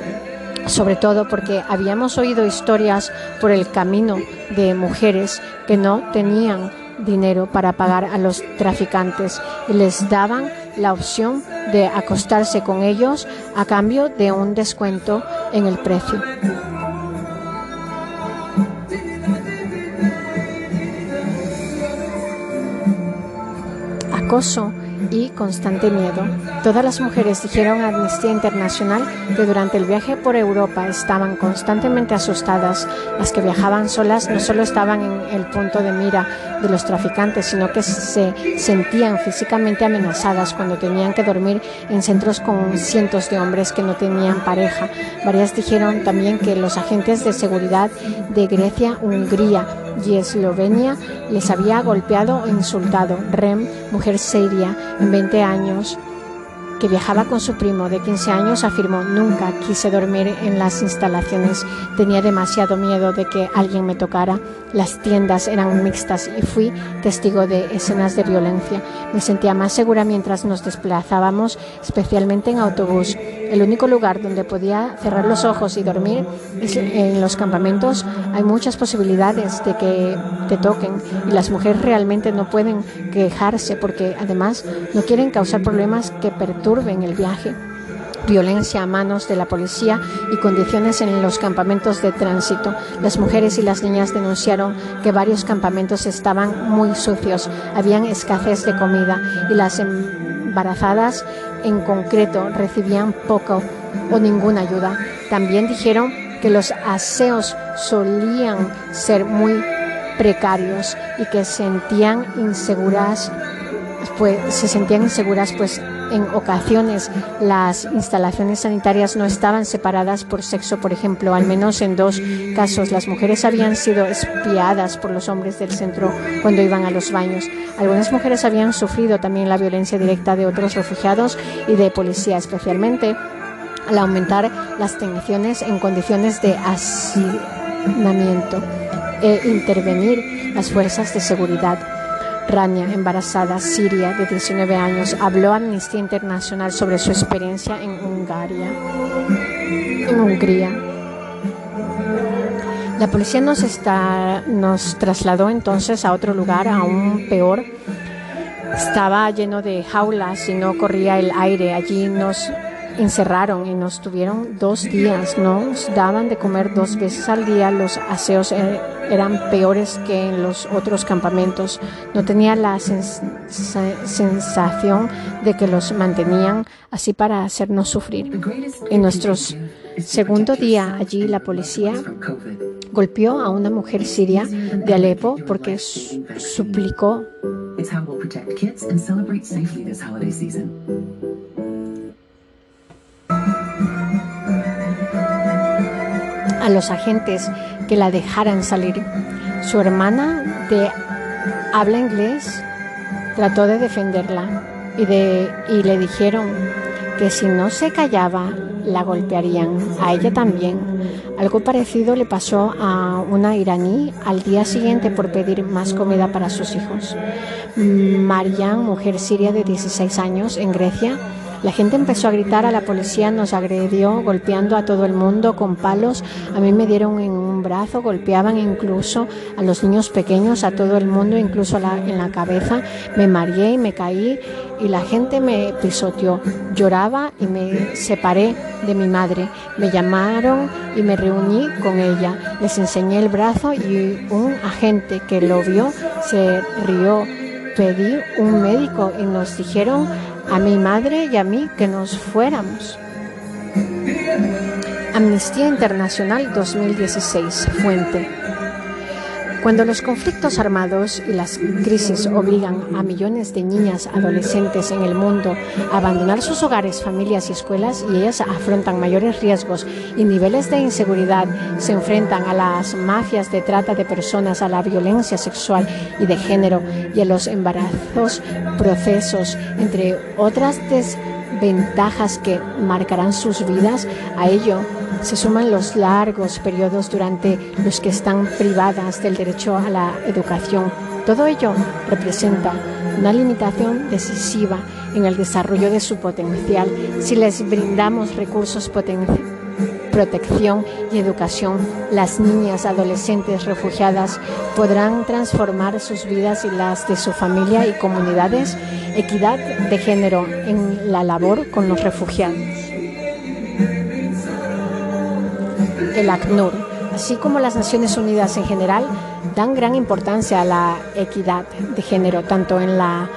sobre todo porque habíamos oído historias por el camino de mujeres que no tenían dinero para pagar a los traficantes y les daban la opción de acostarse con ellos a cambio de un descuento en el precio. Acoso y constante miedo. Todas las mujeres dijeron a Amnistía Internacional que durante el viaje por Europa estaban constantemente asustadas. Las que viajaban solas no solo estaban en el punto de mira de los traficantes, sino que se sentían físicamente amenazadas cuando tenían que dormir en centros con cientos de hombres que no tenían pareja. Varias dijeron también que los agentes de seguridad de Grecia, Hungría y Eslovenia les había golpeado e insultado. Rem, mujer siria, en 20 años, que viajaba con su primo de 15 años, afirmó, nunca quise dormir en las instalaciones, tenía demasiado miedo de que alguien me tocara, las tiendas eran mixtas y fui testigo de escenas de violencia. Me sentía más segura mientras nos desplazábamos, especialmente en autobús. El único lugar donde podía cerrar los ojos y dormir es en los campamentos. Hay muchas posibilidades de que te toquen y las mujeres realmente no pueden quejarse porque además no quieren causar problemas que perturben en el viaje, violencia a manos de la policía y condiciones en los campamentos de tránsito. Las mujeres y las niñas denunciaron que varios campamentos estaban muy sucios, habían escasez de comida y las embarazadas en concreto recibían poco o ninguna ayuda. También dijeron que los aseos solían ser muy precarios y que sentían inseguras pues se sentían inseguras pues en ocasiones las instalaciones sanitarias no estaban separadas por sexo, por ejemplo, al menos en dos casos las mujeres habían sido espiadas por los hombres del centro cuando iban a los baños. Algunas mujeres habían sufrido también la violencia directa de otros refugiados y de policía, especialmente al aumentar las tensiones en condiciones de hacinamiento e intervenir las fuerzas de seguridad. Rania, embarazada siria de 19 años, habló a Amnistía Internacional sobre su experiencia en Hungría. En Hungría. La policía nos, nos trasladó entonces a otro lugar, aún peor. Estaba lleno de jaulas y no corría el aire. Allí nos encerraron y nos tuvieron dos días. Nos daban de comer dos veces al día. Los aseos er, eran peores que en los otros campamentos. No tenía la sensación de que los mantenían así para hacernos sufrir. En nuestro segundo día allí, la policía golpeó a una mujer siria de Alepo porque suplicó a los agentes que la dejaran salir. Su hermana de habla inglés trató de defenderla y, de, y le dijeron que si no se callaba la golpearían, a ella también. Algo parecido le pasó a una iraní al día siguiente por pedir más comida para sus hijos. Marian, mujer siria de 16 años en Grecia, la gente empezó a gritar, a la policía nos agredió golpeando a todo el mundo con palos, a mí me dieron en un brazo, golpeaban incluso a los niños pequeños, a todo el mundo, incluso en la cabeza, me mareé y me caí y la gente me pisoteó, lloraba y me separé de mi madre, me llamaron y me reuní con ella, les enseñé el brazo y un agente que lo vio se rió. Pedí un médico y nos dijeron a mi madre y a mí que nos fuéramos. Amnistía Internacional 2016, fuente. Cuando los conflictos armados y las crisis obligan a millones de niñas adolescentes en el mundo a abandonar sus hogares, familias y escuelas y ellas afrontan mayores riesgos y niveles de inseguridad, se enfrentan a las mafias de trata de personas, a la violencia sexual y de género y a los embarazos, procesos, entre otras desventajas que marcarán sus vidas, a ello se suman los largos periodos durante los que están privadas del derecho a la educación. Todo ello representa una limitación decisiva en el desarrollo de su potencial si les brindamos recursos protección y educación, las niñas, adolescentes refugiadas podrán transformar sus vidas y las de su familia y comunidades, equidad de género en la labor con los refugiados. El ACNUR, así como las Naciones Unidas en general, dan gran importancia a la equidad de género, tanto en, la,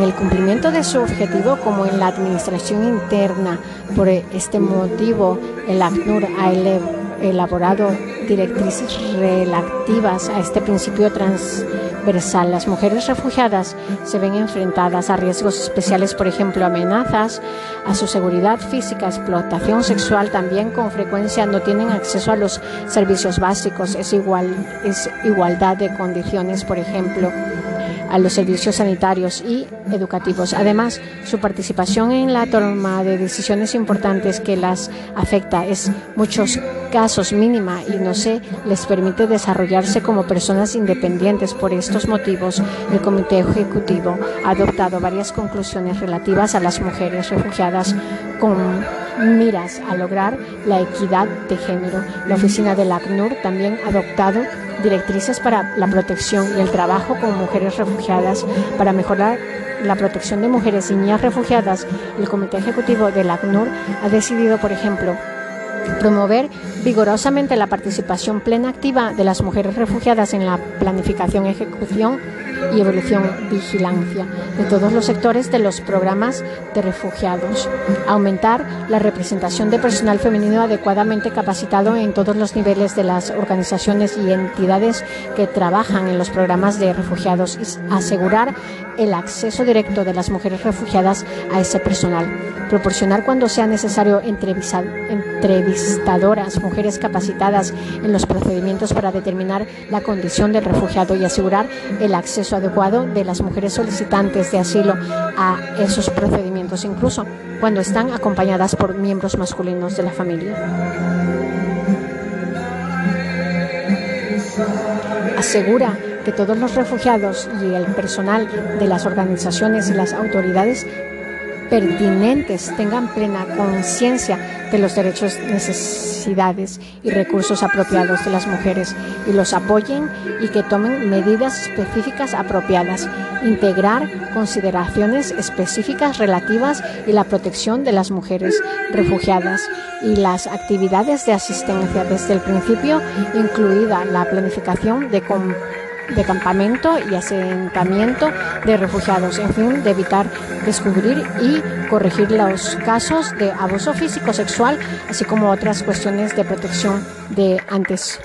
el cumplimiento de su objetivo como en la administración interna. Por este motivo, el ACNUR ha elaborado directrices relativas a este principio transversal. Las mujeres refugiadas se ven enfrentadas a riesgos especiales, por ejemplo, amenazas a su seguridad física, explotación sexual. También con frecuencia no tienen acceso a los servicios básicos. Es, igual, es igualdad de condiciones, por ejemplo a los servicios sanitarios y educativos. Además, su participación en la toma de decisiones importantes que las afecta es muchos casos mínima y no se les permite desarrollarse como personas independientes. Por estos motivos, el Comité Ejecutivo ha adoptado varias conclusiones relativas a las mujeres refugiadas con miras a lograr la equidad de género. La oficina del ACNUR también ha adoptado directrices para la protección y el trabajo con mujeres refugiadas para mejorar la protección de mujeres y niñas refugiadas. El Comité Ejecutivo del ACNUR ha decidido, por ejemplo, promover vigorosamente la participación plena activa de las mujeres refugiadas en la planificación, ejecución y evolución vigilancia de todos los sectores de los programas de refugiados. Aumentar la representación de personal femenino adecuadamente capacitado en todos los niveles de las organizaciones y entidades que trabajan en los programas de refugiados y asegurar el acceso directo de las mujeres refugiadas a ese personal. Proporcionar cuando sea necesario entrevistadoras, mujeres capacitadas en los procedimientos para determinar la condición del refugiado y asegurar el acceso adecuado de las mujeres solicitantes de asilo a esos procedimientos, incluso cuando están acompañadas por miembros masculinos de la familia. Asegura que todos los refugiados y el personal de las organizaciones y las autoridades pertinentes tengan plena conciencia de los derechos, necesidades y recursos apropiados de las mujeres y los apoyen y que tomen medidas específicas apropiadas, integrar consideraciones específicas relativas y la protección de las mujeres refugiadas y las actividades de asistencia desde el principio, incluida la planificación de de campamento y asentamiento de refugiados, en fin, de evitar descubrir y corregir los casos de abuso físico sexual, así como otras cuestiones de protección de antes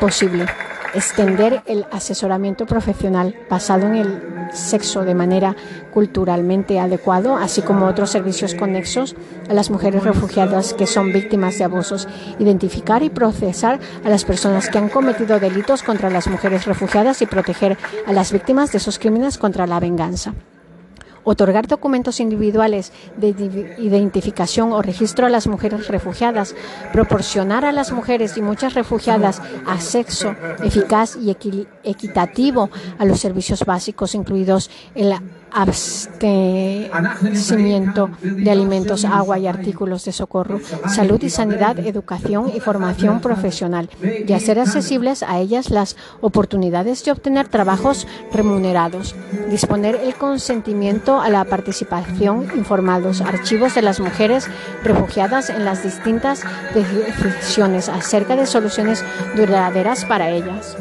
posible. Extender el asesoramiento profesional basado en el sexo de manera culturalmente adecuado, así como otros servicios conexos a las mujeres refugiadas que son víctimas de abusos, identificar y procesar a las personas que han cometido delitos contra las mujeres refugiadas y proteger a las víctimas de esos crímenes contra la venganza otorgar documentos individuales de identificación o registro a las mujeres refugiadas, proporcionar a las mujeres y muchas refugiadas acceso eficaz y equitativo a los servicios básicos, incluidos el abastecimiento de alimentos, agua y artículos de socorro, salud y sanidad, educación y formación profesional, y hacer accesibles a ellas las oportunidades de obtener trabajos remunerados, disponer el consentimiento a la participación, informados archivos de las mujeres refugiadas en las distintas decisiones acerca de soluciones duraderas para ellas.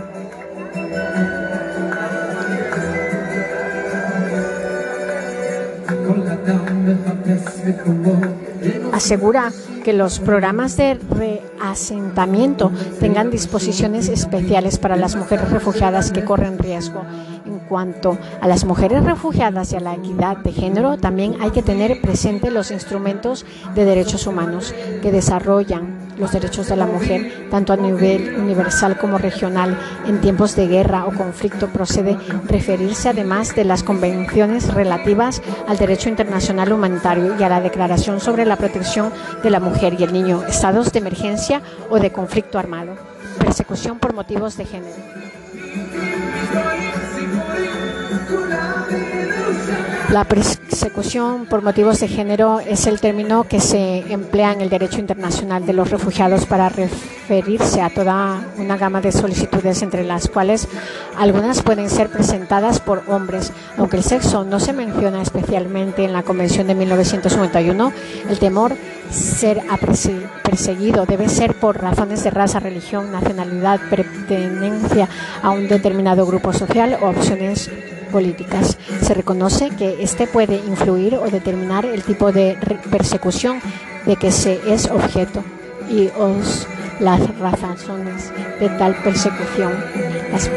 Asegura que los programas de reasentamiento tengan disposiciones especiales para las mujeres refugiadas que corren riesgo. En cuanto a las mujeres refugiadas y a la equidad de género, también hay que tener presente los instrumentos de derechos humanos que desarrollan los derechos de la mujer, tanto a nivel universal como regional, en tiempos de guerra o conflicto, procede referirse además de las convenciones relativas al derecho internacional humanitario y a la Declaración sobre la protección de la mujer y el niño, estados de emergencia o de conflicto armado, persecución por motivos de género. La persecución por motivos de género es el término que se emplea en el derecho internacional de los refugiados para referirse a toda una gama de solicitudes, entre las cuales algunas pueden ser presentadas por hombres. Aunque el sexo no se menciona especialmente en la Convención de 1991, el temor ser perseguido debe ser por razones de raza, religión, nacionalidad, pertenencia a un determinado grupo social o opciones políticas. Se reconoce que este puede influir o determinar el tipo de persecución de que se es objeto y las razones de tal persecución. Las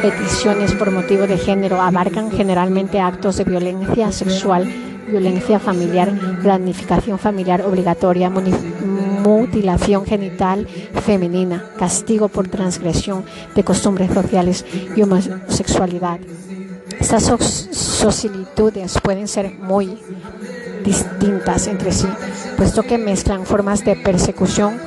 peticiones por motivo de género abarcan generalmente actos de violencia sexual, violencia familiar, planificación familiar obligatoria, mutilación genital femenina, castigo por transgresión de costumbres sociales y homosexualidad. Estas solicitudes pueden ser muy distintas entre sí, puesto que mezclan formas de persecución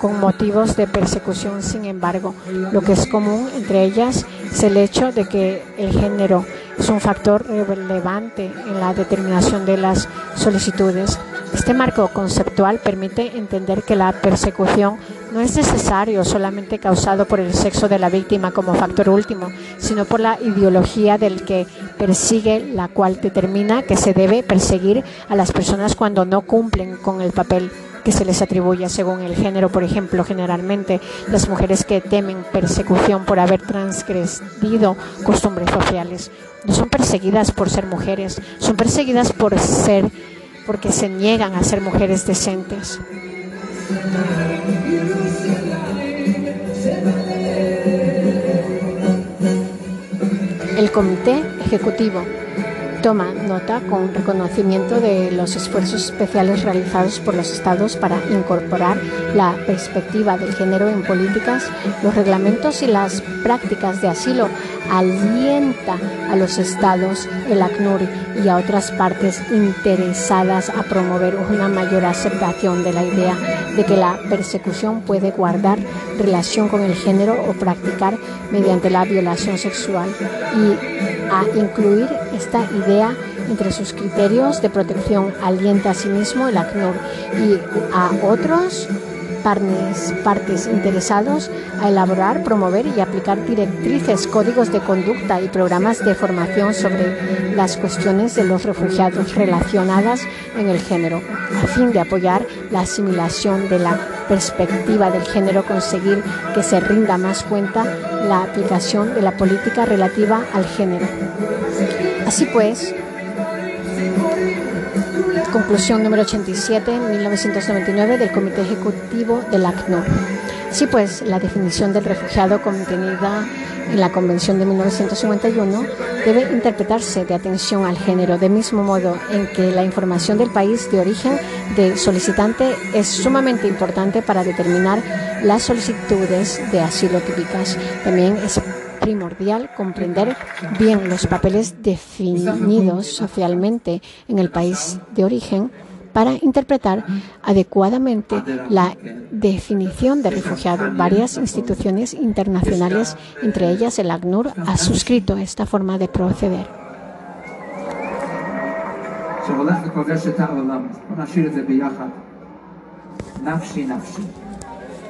con motivos de persecución. Sin embargo, lo que es común entre ellas es el hecho de que el género es un factor relevante en la determinación de las solicitudes. Este marco conceptual permite entender que la persecución no es necesario solamente causado por el sexo de la víctima como factor último, sino por la ideología del que persigue, la cual determina que se debe perseguir a las personas cuando no cumplen con el papel que se les atribuye según el género. Por ejemplo, generalmente las mujeres que temen persecución por haber transgredido costumbres sociales no son perseguidas por ser mujeres, son perseguidas por ser porque se niegan a ser mujeres decentes. El Comité Ejecutivo toma nota con reconocimiento de los esfuerzos especiales realizados por los estados para incorporar la perspectiva del género en políticas, los reglamentos y las prácticas de asilo. Alienta a los estados, el ACNUR y a otras partes interesadas a promover una mayor aceptación de la idea de que la persecución puede guardar relación con el género o practicar mediante la violación sexual y a incluir esta idea entre sus criterios de protección. Alienta a sí mismo el ACNUR y a otros partes, partes interesados a elaborar, promover y aplicar directrices, códigos de conducta y programas de formación sobre las cuestiones de los refugiados relacionadas en el género, a fin de apoyar la asimilación de la perspectiva del género, conseguir que se rinda más cuenta la aplicación de la política relativa al género. Así pues, conclusión número 87, 1999 del Comité Ejecutivo del ACNUR. Sí, pues la definición del refugiado contenida en la Convención de 1951 debe interpretarse de atención al género, de mismo modo en que la información del país de origen del solicitante es sumamente importante para determinar las solicitudes de asilo típicas. También es primordial comprender bien los papeles definidos socialmente en el país de origen para interpretar adecuadamente la definición de refugiado. Varias instituciones internacionales, entre ellas el ACNUR, ha suscrito esta forma de proceder.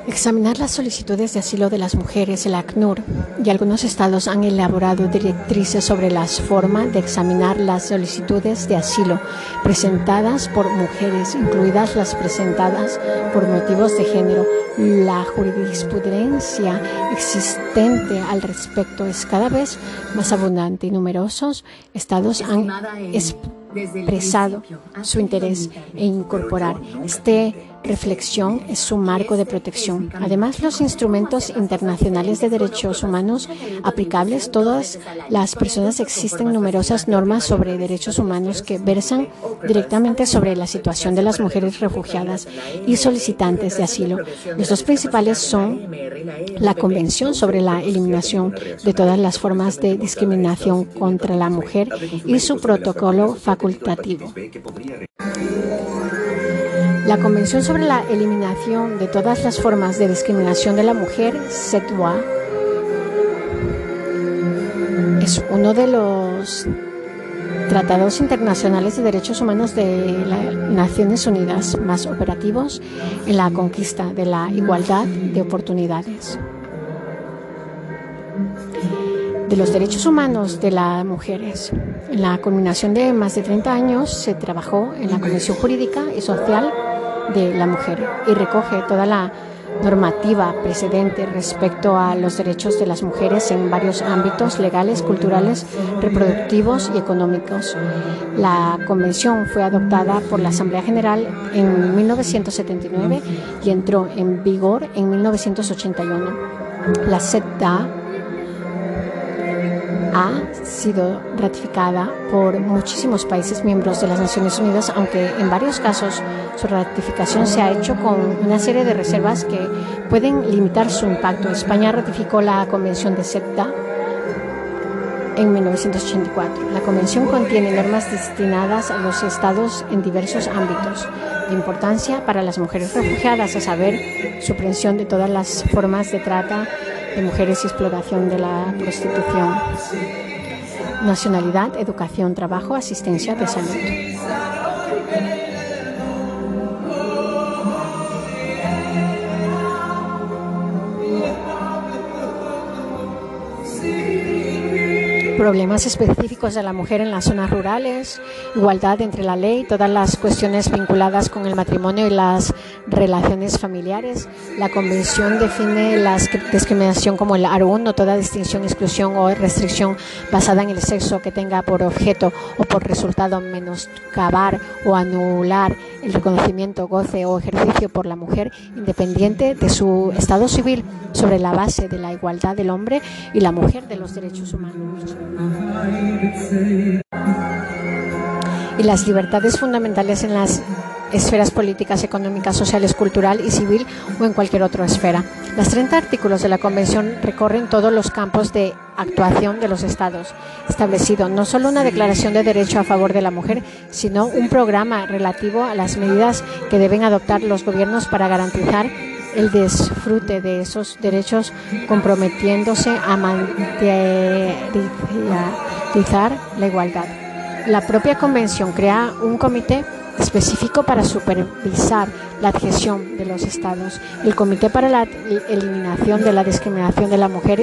Examinar las solicitudes de asilo de las mujeres, el ACNUR y algunos estados han elaborado directrices sobre la forma de examinar las solicitudes de asilo presentadas por mujeres, incluidas las presentadas por motivos de género. La jurisprudencia existente al respecto es cada vez más abundante y numerosos estados han expresado su interés en incorporar este reflexión es su marco de protección. Además, los instrumentos internacionales de derechos humanos aplicables, todas las personas existen numerosas normas sobre derechos humanos que versan directamente sobre la situación de las mujeres refugiadas y solicitantes de asilo. Los dos principales son la Convención sobre la eliminación de todas las formas de discriminación contra la mujer y su protocolo facultativo. La Convención sobre la Eliminación de todas las formas de discriminación de la mujer, CETUA, es uno de los tratados internacionales de derechos humanos de las Naciones Unidas más operativos en la conquista de la igualdad de oportunidades. De los derechos humanos de las mujeres. En la culminación de más de 30 años se trabajó en la Comisión Jurídica y Social de la mujer y recoge toda la normativa precedente respecto a los derechos de las mujeres en varios ámbitos legales, culturales, reproductivos y económicos. La convención fue adoptada por la Asamblea General en 1979 y entró en vigor en 1981. La CETA ha sido ratificada por muchísimos países miembros de las Naciones Unidas, aunque en varios casos su ratificación se ha hecho con una serie de reservas que pueden limitar su impacto. España ratificó la Convención de CETA en 1984. La Convención contiene normas destinadas a los estados en diversos ámbitos de importancia para las mujeres refugiadas, a saber, supresión de todas las formas de trata de mujeres y explotación de la prostitución. Nacionalidad, educación, trabajo, asistencia de salud. Problemas específicos de la mujer en las zonas rurales, igualdad entre la ley, todas las cuestiones vinculadas con el matrimonio y las relaciones familiares. La Convención define la discriminación como el aro no toda distinción, exclusión o restricción basada en el sexo que tenga por objeto o por resultado menoscabar o anular el reconocimiento, goce o ejercicio por la mujer independiente de su estado civil sobre la base de la igualdad del hombre y la mujer de los derechos humanos y las libertades fundamentales en las esferas políticas, económicas, sociales, cultural y civil o en cualquier otra esfera. Los 30 artículos de la Convención recorren todos los campos de actuación de los Estados, establecido no solo una declaración de derecho a favor de la mujer, sino un programa relativo a las medidas que deben adoptar los gobiernos para garantizar el disfrute de esos derechos comprometiéndose a garantizar la igualdad. La propia convención crea un comité específico para supervisar la adhesión de los estados. El Comité para la Eliminación de la Discriminación de la Mujer